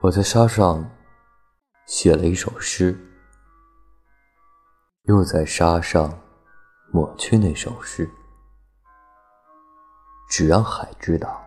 我在沙上写了一首诗又在沙上抹去那首诗。只让海知道